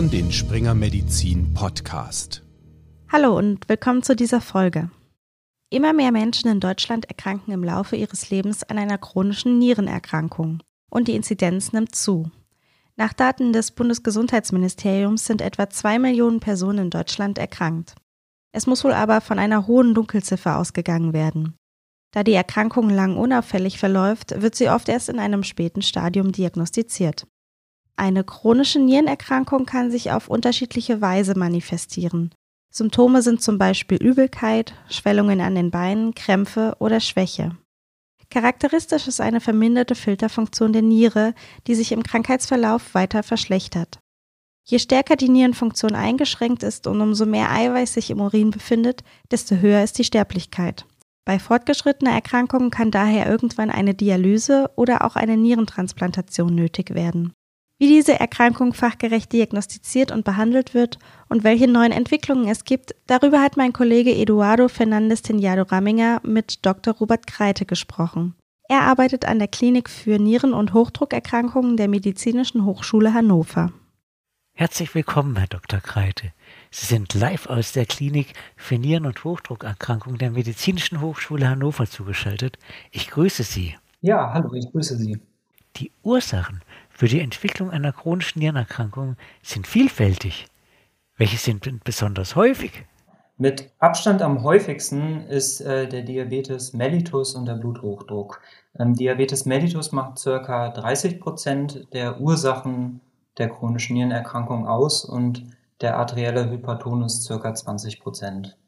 hören den Springer Medizin Podcast. Hallo und willkommen zu dieser Folge. Immer mehr Menschen in Deutschland erkranken im Laufe ihres Lebens an einer chronischen Nierenerkrankung und die Inzidenz nimmt zu. Nach Daten des Bundesgesundheitsministeriums sind etwa zwei Millionen Personen in Deutschland erkrankt. Es muss wohl aber von einer hohen Dunkelziffer ausgegangen werden. Da die Erkrankung lang unauffällig verläuft, wird sie oft erst in einem späten Stadium diagnostiziert. Eine chronische Nierenerkrankung kann sich auf unterschiedliche Weise manifestieren. Symptome sind zum Beispiel Übelkeit, Schwellungen an den Beinen, Krämpfe oder Schwäche. Charakteristisch ist eine verminderte Filterfunktion der Niere, die sich im Krankheitsverlauf weiter verschlechtert. Je stärker die Nierenfunktion eingeschränkt ist und umso mehr Eiweiß sich im Urin befindet, desto höher ist die Sterblichkeit. Bei fortgeschrittener Erkrankung kann daher irgendwann eine Dialyse oder auch eine Nierentransplantation nötig werden. Wie diese Erkrankung fachgerecht diagnostiziert und behandelt wird und welche neuen Entwicklungen es gibt, darüber hat mein Kollege Eduardo Fernandes Tenjado Ramminger mit Dr. Robert Kreite gesprochen. Er arbeitet an der Klinik für Nieren- und Hochdruckerkrankungen der Medizinischen Hochschule Hannover. Herzlich willkommen, Herr Dr. Kreite. Sie sind live aus der Klinik für Nieren- und Hochdruckerkrankungen der Medizinischen Hochschule Hannover zugeschaltet. Ich grüße Sie. Ja, hallo, ich grüße Sie. Die Ursachen für die Entwicklung einer chronischen Nierenerkrankung sind vielfältig. Welche sind besonders häufig? Mit Abstand am häufigsten ist äh, der Diabetes mellitus und der Bluthochdruck. Ähm, Diabetes mellitus macht ca. 30 Prozent der Ursachen der chronischen Nierenerkrankung aus und der arterielle Hypertonus ca. 20 Prozent.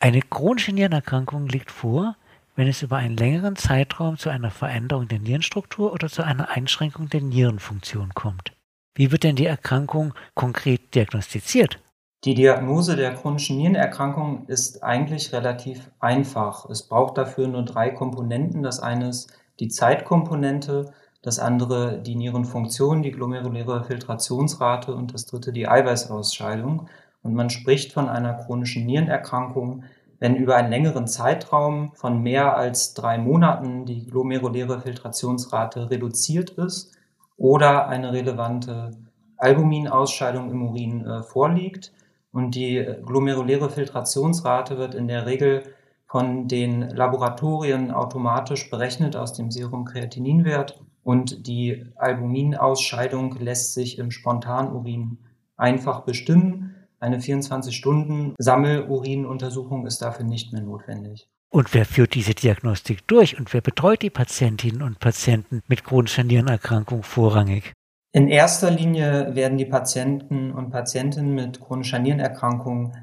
Eine chronische Nierenerkrankung liegt vor, wenn es über einen längeren Zeitraum zu einer Veränderung der Nierenstruktur oder zu einer Einschränkung der Nierenfunktion kommt. Wie wird denn die Erkrankung konkret diagnostiziert? Die Diagnose der chronischen Nierenerkrankung ist eigentlich relativ einfach. Es braucht dafür nur drei Komponenten. Das eine ist die Zeitkomponente, das andere die Nierenfunktion, die glomeruläre Filtrationsrate und das dritte die Eiweißausscheidung. Und man spricht von einer chronischen Nierenerkrankung, wenn über einen längeren Zeitraum von mehr als drei Monaten die glomeruläre Filtrationsrate reduziert ist oder eine relevante Albuminausscheidung im Urin äh, vorliegt. Und die glomeruläre Filtrationsrate wird in der Regel von den Laboratorien automatisch berechnet aus dem Serum-Kreatininwert und die Albuminausscheidung lässt sich im Spontanurin einfach bestimmen. Eine 24-Stunden-Sammelurinuntersuchung ist dafür nicht mehr notwendig. Und wer führt diese Diagnostik durch und wer betreut die Patientinnen und Patienten mit chronischer Nierenerkrankung vorrangig? In erster Linie werden die Patienten und Patientinnen mit chronischer Nierenerkrankung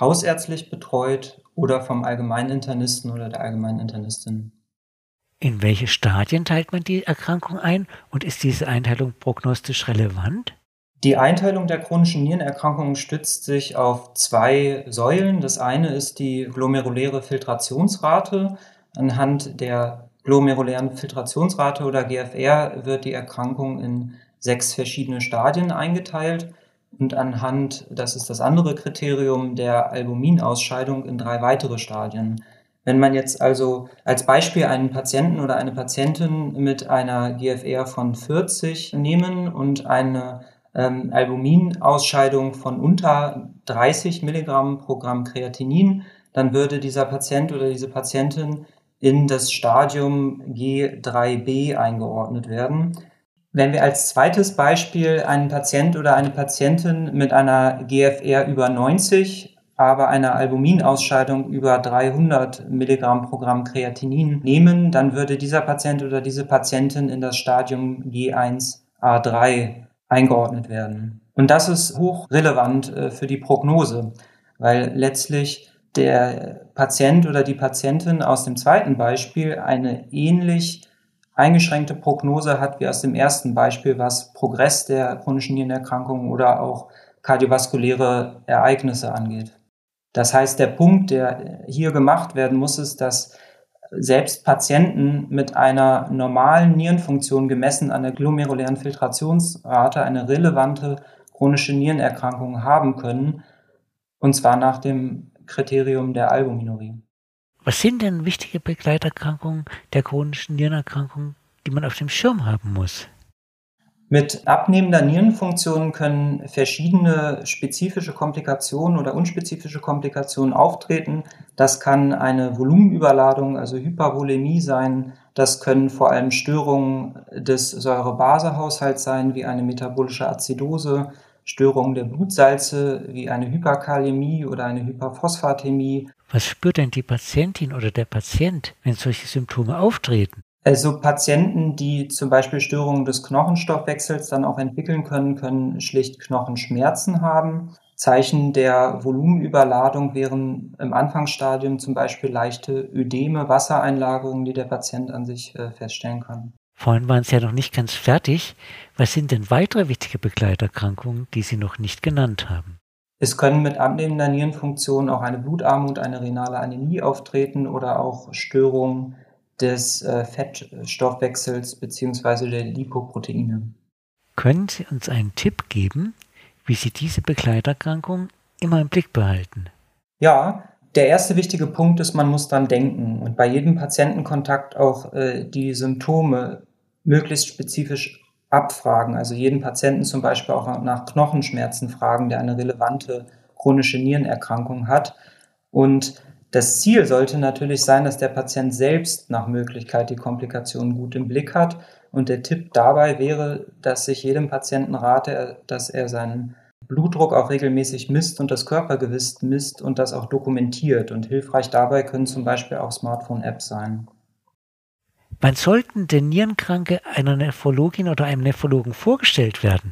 hausärztlich betreut oder vom Allgemeininternisten oder der Allgemeininternistin. In welche Stadien teilt man die Erkrankung ein und ist diese Einteilung prognostisch relevant? Die Einteilung der chronischen Nierenerkrankungen stützt sich auf zwei Säulen. Das eine ist die glomeruläre Filtrationsrate. Anhand der glomerulären Filtrationsrate oder GFR wird die Erkrankung in sechs verschiedene Stadien eingeteilt und anhand, das ist das andere Kriterium, der Albuminausscheidung in drei weitere Stadien. Wenn man jetzt also als Beispiel einen Patienten oder eine Patientin mit einer GFR von 40 nehmen und eine ähm, Albuminausscheidung von unter 30 Milligramm pro Gramm Kreatinin, dann würde dieser Patient oder diese Patientin in das Stadium G3b eingeordnet werden. Wenn wir als zweites Beispiel einen Patient oder eine Patientin mit einer GFR über 90 aber eine Albuminausscheidung über 300 Milligramm pro Gramm Kreatinin nehmen, dann würde dieser Patient oder diese Patientin in das Stadium G1A3 eingeordnet werden. Und das ist hochrelevant äh, für die Prognose, weil letztlich der Patient oder die Patientin aus dem zweiten Beispiel eine ähnlich eingeschränkte Prognose hat wie aus dem ersten Beispiel, was Progress der chronischen Nierenerkrankung oder auch kardiovaskuläre Ereignisse angeht. Das heißt, der Punkt, der hier gemacht werden muss, ist, dass selbst Patienten mit einer normalen Nierenfunktion gemessen an der glomerulären Filtrationsrate eine relevante chronische Nierenerkrankung haben können, und zwar nach dem Kriterium der Albuminurie. Was sind denn wichtige Begleiterkrankungen der chronischen Nierenerkrankung, die man auf dem Schirm haben muss? Mit abnehmender Nierenfunktion können verschiedene spezifische Komplikationen oder unspezifische Komplikationen auftreten. Das kann eine Volumenüberladung, also Hypervolemie sein. Das können vor allem Störungen des Säure-Base-Haushalts sein, wie eine metabolische Azidose, Störungen der Blutsalze, wie eine Hyperkalämie oder eine Hyperphosphatämie. Was spürt denn die Patientin oder der Patient, wenn solche Symptome auftreten? Also Patienten, die zum Beispiel Störungen des Knochenstoffwechsels dann auch entwickeln können, können schlicht Knochenschmerzen haben. Zeichen der Volumenüberladung wären im Anfangsstadium zum Beispiel leichte Ödeme, Wassereinlagerungen, die der Patient an sich äh, feststellen kann. Vorhin waren Sie ja noch nicht ganz fertig. Was sind denn weitere wichtige Begleiterkrankungen, die Sie noch nicht genannt haben? Es können mit abnehmender Nierenfunktion auch eine Blutarmut, eine renale Anämie auftreten oder auch Störungen des äh, Fettstoffwechsels bzw. der Lipoproteine. Können Sie uns einen Tipp geben, wie Sie diese Begleiterkrankung immer im Blick behalten? Ja, der erste wichtige Punkt ist, man muss dann denken und bei jedem Patientenkontakt auch äh, die Symptome möglichst spezifisch abfragen. Also jeden Patienten zum Beispiel auch nach Knochenschmerzen fragen, der eine relevante chronische Nierenerkrankung hat. Und das Ziel sollte natürlich sein, dass der Patient selbst nach Möglichkeit die Komplikationen gut im Blick hat. Und der Tipp dabei wäre, dass ich jedem Patienten rate, dass er seinen Blutdruck auch regelmäßig misst und das Körpergewicht misst und das auch dokumentiert. Und hilfreich dabei können zum Beispiel auch Smartphone-Apps sein. Wann sollten denn Nierenkranke einer Nephrologin oder einem Nephrologen vorgestellt werden?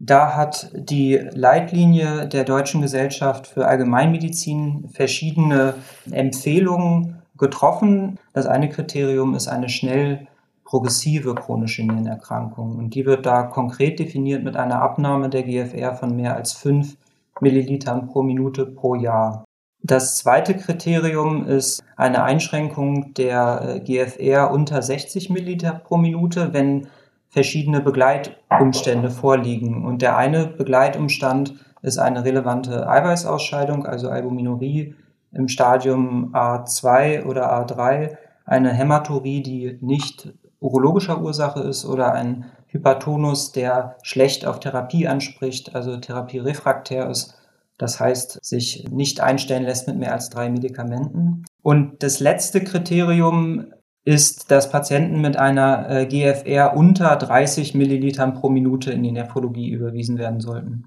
Da hat die Leitlinie der Deutschen Gesellschaft für Allgemeinmedizin verschiedene Empfehlungen getroffen. Das eine Kriterium ist eine schnell progressive chronische Nierenerkrankung. Und die wird da konkret definiert mit einer Abnahme der GFR von mehr als fünf Millilitern pro Minute pro Jahr. Das zweite Kriterium ist eine Einschränkung der GFR unter 60 Milliliter pro Minute, wenn verschiedene Begleitumstände vorliegen. Und der eine Begleitumstand ist eine relevante Eiweißausscheidung, also Albuminurie im Stadium A2 oder A3, eine Hämaturie, die nicht urologischer Ursache ist oder ein Hypertonus, der schlecht auf Therapie anspricht, also therapierefraktär ist. Das heißt, sich nicht einstellen lässt mit mehr als drei Medikamenten. Und das letzte Kriterium ist, dass Patienten mit einer äh, GFR unter 30 Millilitern pro Minute in die Nephrologie überwiesen werden sollten.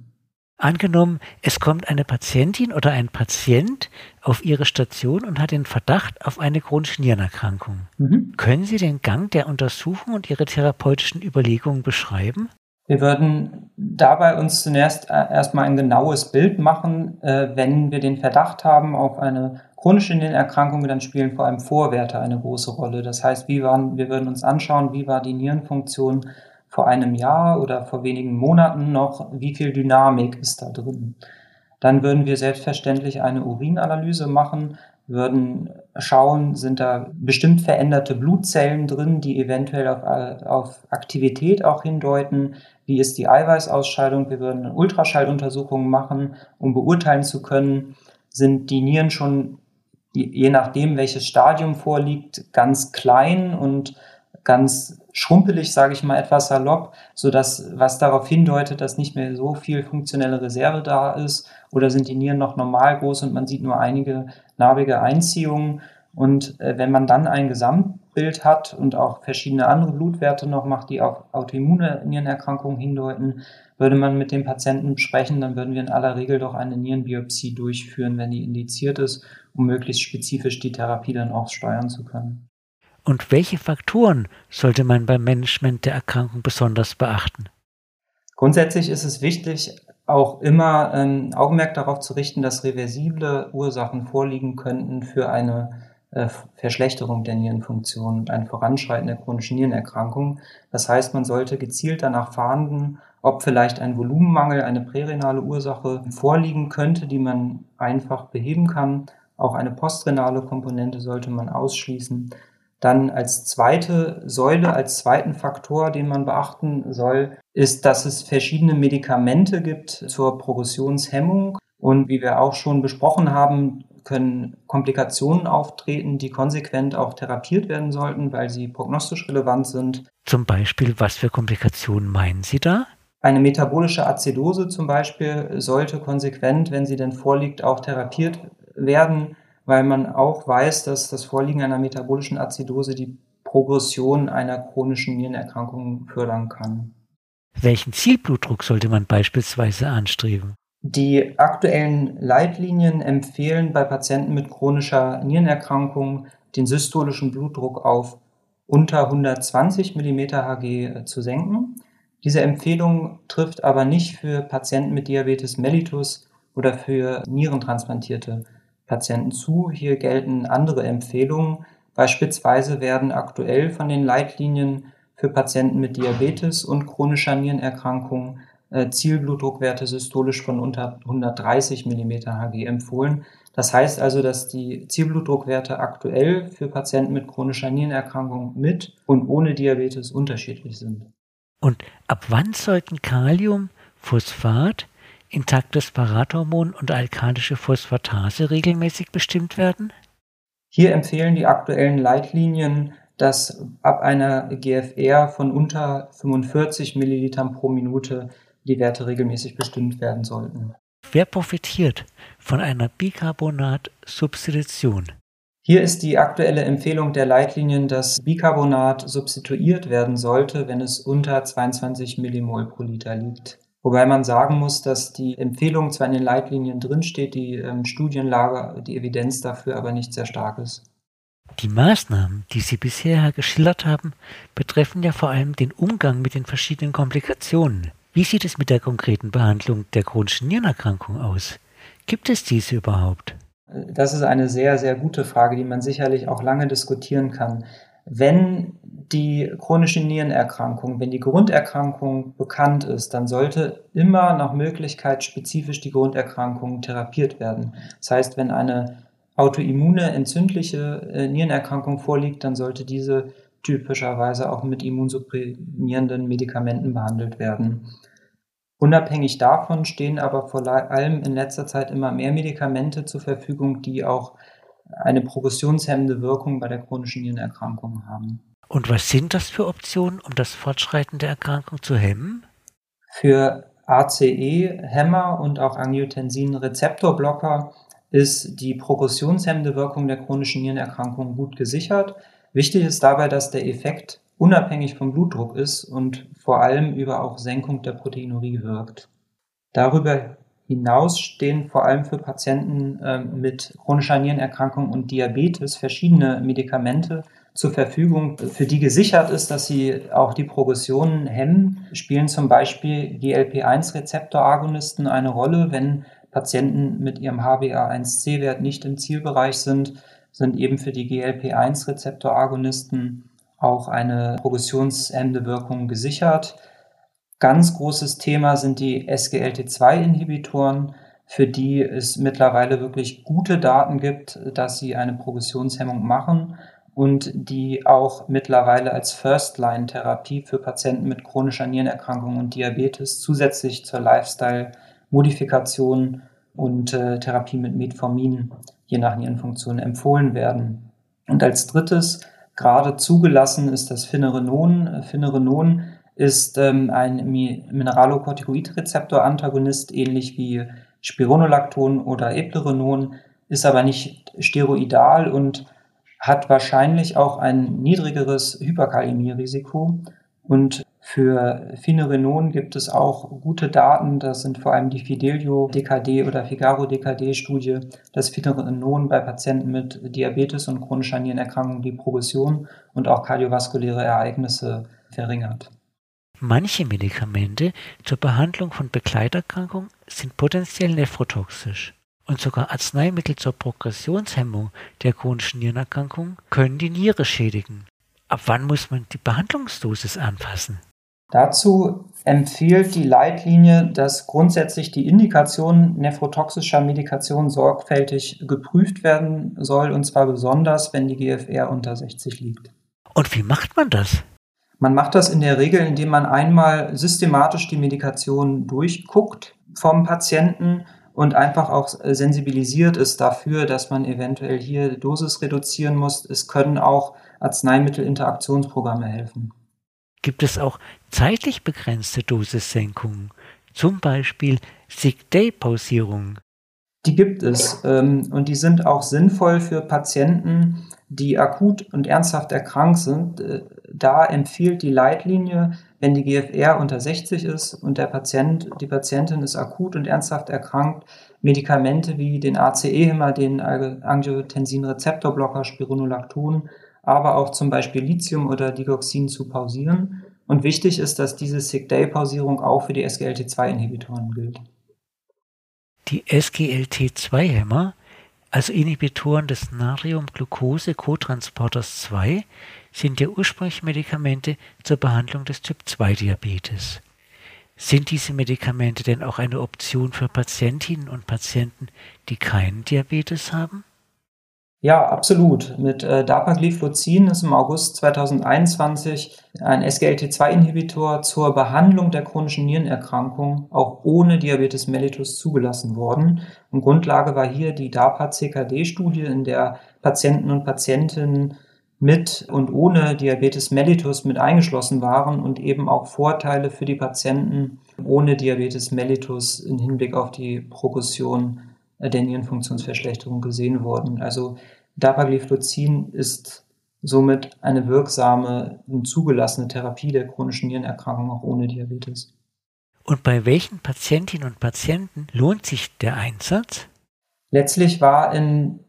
Angenommen, es kommt eine Patientin oder ein Patient auf Ihre Station und hat den Verdacht auf eine chronische Nierenerkrankung. Mhm. Können Sie den Gang der Untersuchung und Ihre therapeutischen Überlegungen beschreiben? Wir würden dabei uns zunächst äh, erstmal ein genaues Bild machen, äh, wenn wir den Verdacht haben auf eine chronische Nierenerkrankungen, dann spielen vor allem Vorwerte eine große Rolle. Das heißt, wie waren, wir würden uns anschauen, wie war die Nierenfunktion vor einem Jahr oder vor wenigen Monaten noch, wie viel Dynamik ist da drin. Dann würden wir selbstverständlich eine Urinanalyse machen, würden schauen, sind da bestimmt veränderte Blutzellen drin, die eventuell auf, auf Aktivität auch hindeuten. Wie ist die Eiweißausscheidung? Wir würden Ultraschalluntersuchungen machen, um beurteilen zu können, sind die Nieren schon je nachdem, welches Stadium vorliegt, ganz klein und ganz schrumpelig, sage ich mal etwas salopp, so dass was darauf hindeutet, dass nicht mehr so viel funktionelle Reserve da ist oder sind die Nieren noch normal groß und man sieht nur einige narbige Einziehungen. Und äh, wenn man dann ein Gesamtbild hat und auch verschiedene andere Blutwerte noch macht, die auf autoimmune Nierenerkrankungen hindeuten, würde man mit dem Patienten besprechen, dann würden wir in aller Regel doch eine Nierenbiopsie durchführen, wenn die indiziert ist, um möglichst spezifisch die Therapie dann auch steuern zu können. Und welche Faktoren sollte man beim Management der Erkrankung besonders beachten? Grundsätzlich ist es wichtig, auch immer ähm, Augenmerk darauf zu richten, dass reversible Ursachen vorliegen könnten für eine Verschlechterung der Nierenfunktion und ein Voranschreiten der chronischen Nierenerkrankung. Das heißt, man sollte gezielt danach fahnden, ob vielleicht ein Volumenmangel, eine prärenale Ursache vorliegen könnte, die man einfach beheben kann. Auch eine postrenale Komponente sollte man ausschließen. Dann als zweite Säule, als zweiten Faktor, den man beachten soll, ist, dass es verschiedene Medikamente gibt zur Progressionshemmung. Und wie wir auch schon besprochen haben, können Komplikationen auftreten, die konsequent auch therapiert werden sollten, weil sie prognostisch relevant sind. Zum Beispiel, was für Komplikationen meinen Sie da? Eine metabolische Azidose zum Beispiel sollte konsequent, wenn sie denn vorliegt, auch therapiert werden, weil man auch weiß, dass das Vorliegen einer metabolischen Azidose die Progression einer chronischen Nierenerkrankung fördern kann. Welchen Zielblutdruck sollte man beispielsweise anstreben? Die aktuellen Leitlinien empfehlen bei Patienten mit chronischer Nierenerkrankung den systolischen Blutdruck auf unter 120 mm Hg zu senken. Diese Empfehlung trifft aber nicht für Patienten mit Diabetes mellitus oder für nierentransplantierte Patienten zu. Hier gelten andere Empfehlungen. Beispielsweise werden aktuell von den Leitlinien für Patienten mit Diabetes und chronischer Nierenerkrankung Zielblutdruckwerte systolisch von unter 130 mm Hg empfohlen. Das heißt also, dass die Zielblutdruckwerte aktuell für Patienten mit chronischer Nierenerkrankung mit und ohne Diabetes unterschiedlich sind. Und ab wann sollten Kalium, Phosphat, intaktes Parathormon und alkalische Phosphatase regelmäßig bestimmt werden? Hier empfehlen die aktuellen Leitlinien dass ab einer GFR von unter 45 Millilitern pro Minute die Werte regelmäßig bestimmt werden sollten. Wer profitiert von einer Bicarbonat-Substitution? Hier ist die aktuelle Empfehlung der Leitlinien, dass Bicarbonat substituiert werden sollte, wenn es unter 22 Millimol pro Liter liegt. Wobei man sagen muss, dass die Empfehlung zwar in den Leitlinien drinsteht, die ähm, Studienlage, die Evidenz dafür aber nicht sehr stark ist. Die Maßnahmen, die Sie bisher geschildert haben, betreffen ja vor allem den Umgang mit den verschiedenen Komplikationen. Wie sieht es mit der konkreten Behandlung der chronischen Nierenerkrankung aus? Gibt es diese überhaupt? Das ist eine sehr, sehr gute Frage, die man sicherlich auch lange diskutieren kann. Wenn die chronische Nierenerkrankung, wenn die Grunderkrankung bekannt ist, dann sollte immer nach Möglichkeit spezifisch die Grunderkrankung therapiert werden. Das heißt, wenn eine autoimmune entzündliche äh, Nierenerkrankung vorliegt, dann sollte diese typischerweise auch mit immunsupprimierenden Medikamenten behandelt werden. Unabhängig davon stehen aber vor allem in letzter Zeit immer mehr Medikamente zur Verfügung, die auch eine progressionshemmende Wirkung bei der chronischen Nierenerkrankung haben. Und was sind das für Optionen, um das Fortschreiten der Erkrankung zu hemmen? Für ACE-Hämmer und auch Angiotensin-Rezeptorblocker ist die progressionshemmende Wirkung der chronischen Nierenerkrankung gut gesichert. Wichtig ist dabei, dass der Effekt unabhängig vom Blutdruck ist und vor allem über auch Senkung der Proteinurie wirkt. Darüber hinaus stehen vor allem für Patienten äh, mit chronischer Nierenerkrankung und Diabetes verschiedene Medikamente zur Verfügung, für die gesichert ist, dass sie auch die Progressionen hemmen, spielen zum Beispiel GLP-1-Rezeptoragonisten eine Rolle, wenn Patienten mit ihrem HbA1c-Wert nicht im Zielbereich sind, sind eben für die GLP-1-Rezeptoragonisten auch eine progressionshemmende Wirkung gesichert. Ganz großes Thema sind die SGLT2-Inhibitoren, für die es mittlerweile wirklich gute Daten gibt, dass sie eine Progressionshemmung machen und die auch mittlerweile als First-Line-Therapie für Patienten mit chronischer Nierenerkrankung und Diabetes zusätzlich zur Lifestyle- Modifikation und äh, Therapie mit Metformin je nach Nierenfunktion empfohlen werden. Und als drittes, gerade zugelassen ist das Finerenon. Finerenon ist ähm, ein Mineralokortikoidrezeptor-Antagonist, ähnlich wie Spironolacton oder Eplerenon, ist aber nicht steroidal und hat wahrscheinlich auch ein niedrigeres Hyperkalämie-Risiko und für Finerenon gibt es auch gute Daten. Das sind vor allem die Fidelio DKD oder Figaro DKD Studie, dass Finerenon bei Patienten mit Diabetes und chronischer Nierenerkrankung die Progression und auch kardiovaskuläre Ereignisse verringert. Manche Medikamente zur Behandlung von Begleiterkrankungen sind potenziell nephrotoxisch. Und sogar Arzneimittel zur Progressionshemmung der chronischen Nierenerkrankung können die Niere schädigen. Ab wann muss man die Behandlungsdosis anpassen? Dazu empfiehlt die Leitlinie, dass grundsätzlich die Indikation nephrotoxischer Medikation sorgfältig geprüft werden soll, und zwar besonders, wenn die GFR unter 60 liegt. Und wie macht man das? Man macht das in der Regel, indem man einmal systematisch die Medikation durchguckt vom Patienten und einfach auch sensibilisiert ist dafür, dass man eventuell hier Dosis reduzieren muss. Es können auch Arzneimittelinteraktionsprogramme helfen. Gibt es auch zeitlich begrenzte Dosissenkungen, zum Beispiel Sick-Day-Pausierungen? Die gibt es ähm, und die sind auch sinnvoll für Patienten, die akut und ernsthaft erkrankt sind. Äh, da empfiehlt die Leitlinie, wenn die GFR unter 60 ist und der Patient, die Patientin ist akut und ernsthaft erkrankt, Medikamente wie den ACE-Hämmer, den Angiotensin-Rezeptorblocker, Spironolacton, aber auch zum Beispiel Lithium oder Digoxin zu pausieren. Und wichtig ist, dass diese Sick-Day-Pausierung auch für die SGLT2-Inhibitoren gilt. Die SGLT2-Hämmer, also Inhibitoren des Natrium-Glucose-Cotransporters 2, sind ja ursprünglich Medikamente zur Behandlung des Typ-2-Diabetes. Sind diese Medikamente denn auch eine Option für Patientinnen und Patienten, die keinen Diabetes haben? Ja, absolut. Mit äh, Dapagliflozin ist im August 2021 ein SGLT2-Inhibitor zur Behandlung der chronischen Nierenerkrankung auch ohne Diabetes mellitus zugelassen worden. Und Grundlage war hier die DAPA-CKD-Studie, in der Patienten und Patientinnen mit und ohne Diabetes mellitus mit eingeschlossen waren und eben auch Vorteile für die Patienten ohne Diabetes mellitus im Hinblick auf die Progression der Nierenfunktionsverschlechterung gesehen wurden. Also Dapagliflozin ist somit eine wirksame und zugelassene Therapie der chronischen Nierenerkrankung auch ohne Diabetes. Und bei welchen Patientinnen und Patienten lohnt sich der Einsatz? Letztlich war in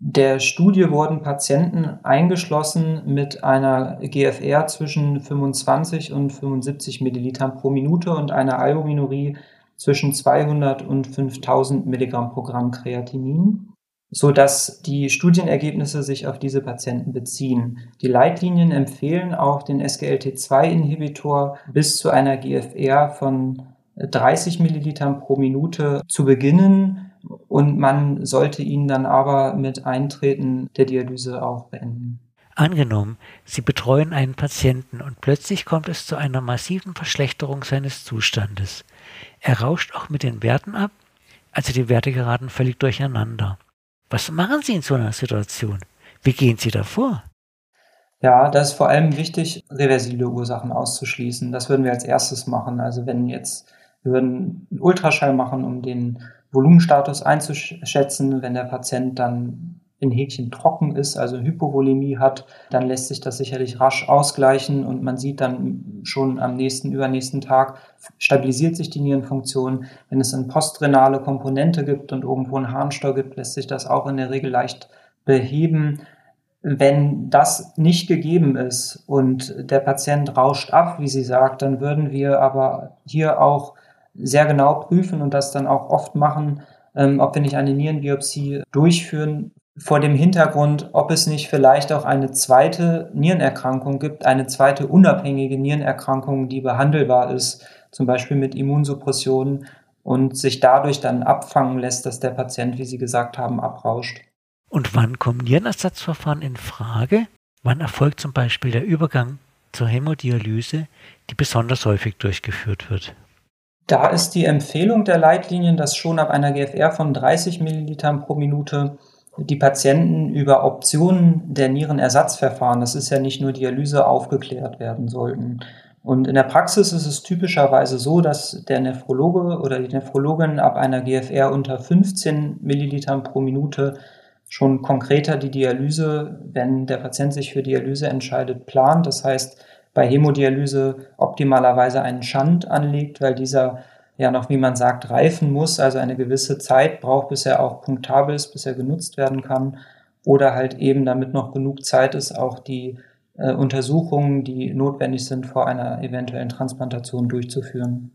der Studie wurden Patienten eingeschlossen mit einer GFR zwischen 25 und 75 Millilitern pro Minute und einer Albuminurie zwischen 200 und 5000 Milligramm pro Gramm Kreatinin, so dass die Studienergebnisse sich auf diese Patienten beziehen. Die Leitlinien empfehlen auch den SGLT2-Inhibitor bis zu einer GFR von 30 Millilitern pro Minute zu beginnen und man sollte ihn dann aber mit Eintreten der Dialyse auch beenden. Angenommen, Sie betreuen einen Patienten und plötzlich kommt es zu einer massiven Verschlechterung seines Zustandes. Er rauscht auch mit den Werten ab, also die Werte geraten völlig durcheinander. Was machen Sie in so einer Situation? Wie gehen Sie davor? Ja, da ist vor allem wichtig, reversible Ursachen auszuschließen. Das würden wir als erstes machen. Also wenn jetzt, wir würden einen Ultraschall machen, um den Volumenstatus einzuschätzen, wenn der Patient dann in Häkchen trocken ist, also Hypovolemie hat, dann lässt sich das sicherlich rasch ausgleichen und man sieht dann schon am nächsten, übernächsten Tag stabilisiert sich die Nierenfunktion. Wenn es eine postrenale Komponente gibt und irgendwo einen Harnstau gibt, lässt sich das auch in der Regel leicht beheben. Wenn das nicht gegeben ist und der Patient rauscht ab, wie sie sagt, dann würden wir aber hier auch sehr genau prüfen und das dann auch oft machen, ähm, ob wir nicht eine Nierenbiopsie durchführen, vor dem Hintergrund, ob es nicht vielleicht auch eine zweite Nierenerkrankung gibt, eine zweite unabhängige Nierenerkrankung, die behandelbar ist, zum Beispiel mit Immunsuppression und sich dadurch dann abfangen lässt, dass der Patient, wie Sie gesagt haben, abrauscht. Und wann kommen Nierenersatzverfahren in Frage? Wann erfolgt zum Beispiel der Übergang zur Hämodialyse, die besonders häufig durchgeführt wird? Da ist die Empfehlung der Leitlinien, dass schon ab einer GFR von 30 Millilitern pro Minute die Patienten über Optionen der Nierenersatzverfahren, das ist ja nicht nur Dialyse, aufgeklärt werden sollten. Und in der Praxis ist es typischerweise so, dass der Nephrologe oder die Nephrologin ab einer GFR unter 15 Millilitern pro Minute schon konkreter die Dialyse, wenn der Patient sich für Dialyse entscheidet, plant. Das heißt, bei Hämodialyse optimalerweise einen Schand anlegt, weil dieser ja noch, wie man sagt, reifen muss, also eine gewisse Zeit braucht, bis er auch punktabel ist, bis er genutzt werden kann. Oder halt eben, damit noch genug Zeit ist, auch die äh, Untersuchungen, die notwendig sind, vor einer eventuellen Transplantation durchzuführen.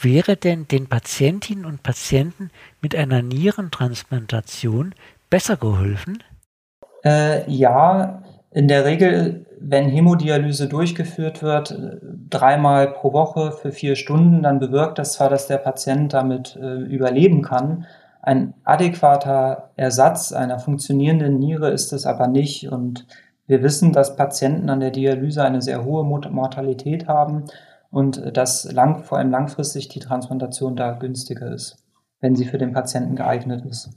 Wäre denn den Patientinnen und Patienten mit einer Nierentransplantation besser geholfen? Äh, ja, in der Regel wenn Hämodialyse durchgeführt wird, äh, dreimal pro Woche für vier Stunden, dann bewirkt das zwar, dass der Patient damit äh, überleben kann. Ein adäquater Ersatz einer funktionierenden Niere ist es aber nicht. Und wir wissen, dass Patienten an der Dialyse eine sehr hohe Mortalität haben und äh, dass lang, vor allem langfristig die Transplantation da günstiger ist. wenn sie für den Patienten geeignet ist.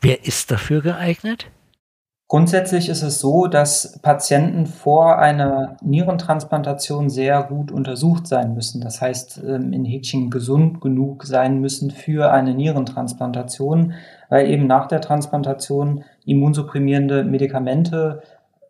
Wer ist dafür geeignet? Grundsätzlich ist es so, dass Patienten vor einer Nierentransplantation sehr gut untersucht sein müssen. Das heißt, ähm, in Häkchen gesund genug sein müssen für eine Nierentransplantation, weil eben nach der Transplantation immunsupprimierende Medikamente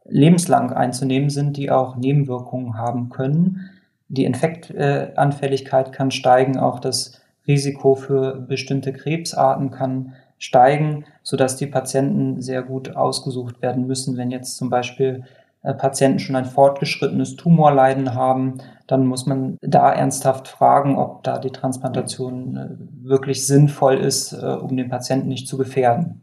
lebenslang einzunehmen sind, die auch Nebenwirkungen haben können. Die Infektanfälligkeit kann steigen, auch das Risiko für bestimmte Krebsarten kann steigen, sodass die Patienten sehr gut ausgesucht werden müssen. Wenn jetzt zum Beispiel äh, Patienten schon ein fortgeschrittenes Tumorleiden haben, dann muss man da ernsthaft fragen, ob da die Transplantation äh, wirklich sinnvoll ist, äh, um den Patienten nicht zu gefährden.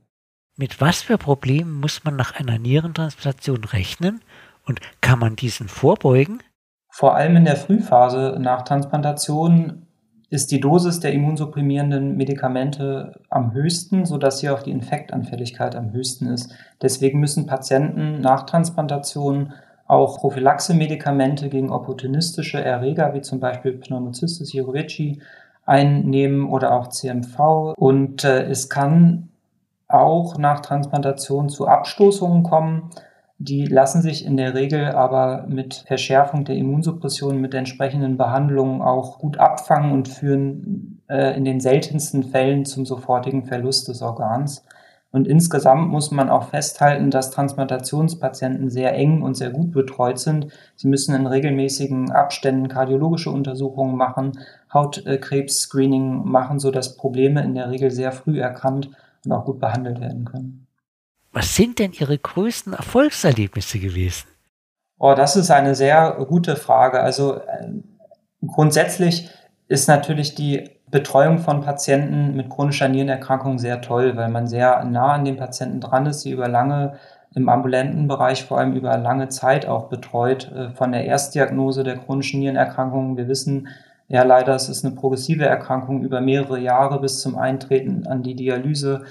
Mit was für Problemen muss man nach einer Nierentransplantation rechnen und kann man diesen vorbeugen? Vor allem in der Frühphase nach Transplantation ist die Dosis der immunsupprimierenden Medikamente am höchsten, sodass hier auch die Infektanfälligkeit am höchsten ist. Deswegen müssen Patienten nach Transplantation auch Prophylaxe-Medikamente gegen opportunistische Erreger, wie zum Beispiel Pneumocystis jirovecii, einnehmen oder auch CMV. Und äh, es kann auch nach Transplantation zu Abstoßungen kommen. Die lassen sich in der Regel aber mit Verschärfung der Immunsuppression, mit entsprechenden Behandlungen auch gut abfangen und führen äh, in den seltensten Fällen zum sofortigen Verlust des Organs. Und insgesamt muss man auch festhalten, dass Transplantationspatienten sehr eng und sehr gut betreut sind. Sie müssen in regelmäßigen Abständen kardiologische Untersuchungen machen, Hautkrebs-Screening machen, sodass Probleme in der Regel sehr früh erkannt und auch gut behandelt werden können. Was sind denn Ihre größten Erfolgserlebnisse gewesen? Oh, das ist eine sehr gute Frage. Also äh, grundsätzlich ist natürlich die Betreuung von Patienten mit chronischer Nierenerkrankung sehr toll, weil man sehr nah an den Patienten dran ist, sie über lange im ambulanten Bereich vor allem über lange Zeit auch betreut, äh, von der Erstdiagnose der chronischen Nierenerkrankung. Wir wissen ja leider, es ist eine progressive Erkrankung über mehrere Jahre bis zum Eintreten an die Dialyse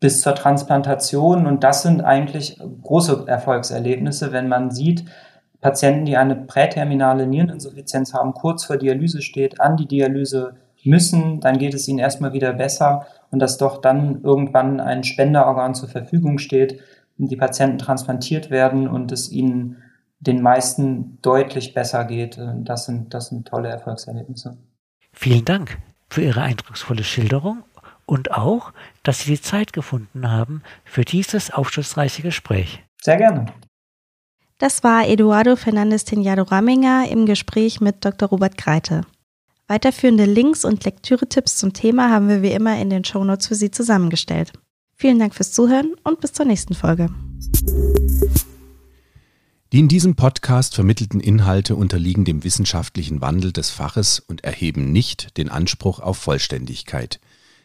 bis zur Transplantation. Und das sind eigentlich große Erfolgserlebnisse, wenn man sieht, Patienten, die eine präterminale Niereninsuffizienz haben, kurz vor Dialyse steht, an die Dialyse müssen, dann geht es ihnen erstmal wieder besser und dass doch dann irgendwann ein Spenderorgan zur Verfügung steht die Patienten transplantiert werden und es ihnen den meisten deutlich besser geht. Das sind, das sind tolle Erfolgserlebnisse. Vielen Dank für Ihre eindrucksvolle Schilderung und auch, dass Sie die Zeit gefunden haben für dieses aufschlussreiche Gespräch. Sehr gerne. Das war Eduardo Fernandes Tenjado Raminger im Gespräch mit Dr. Robert Greite. Weiterführende Links und Lektüre-Tipps zum Thema haben wir wie immer in den Shownotes für Sie zusammengestellt. Vielen Dank fürs Zuhören und bis zur nächsten Folge. Die in diesem Podcast vermittelten Inhalte unterliegen dem wissenschaftlichen Wandel des Faches und erheben nicht den Anspruch auf Vollständigkeit.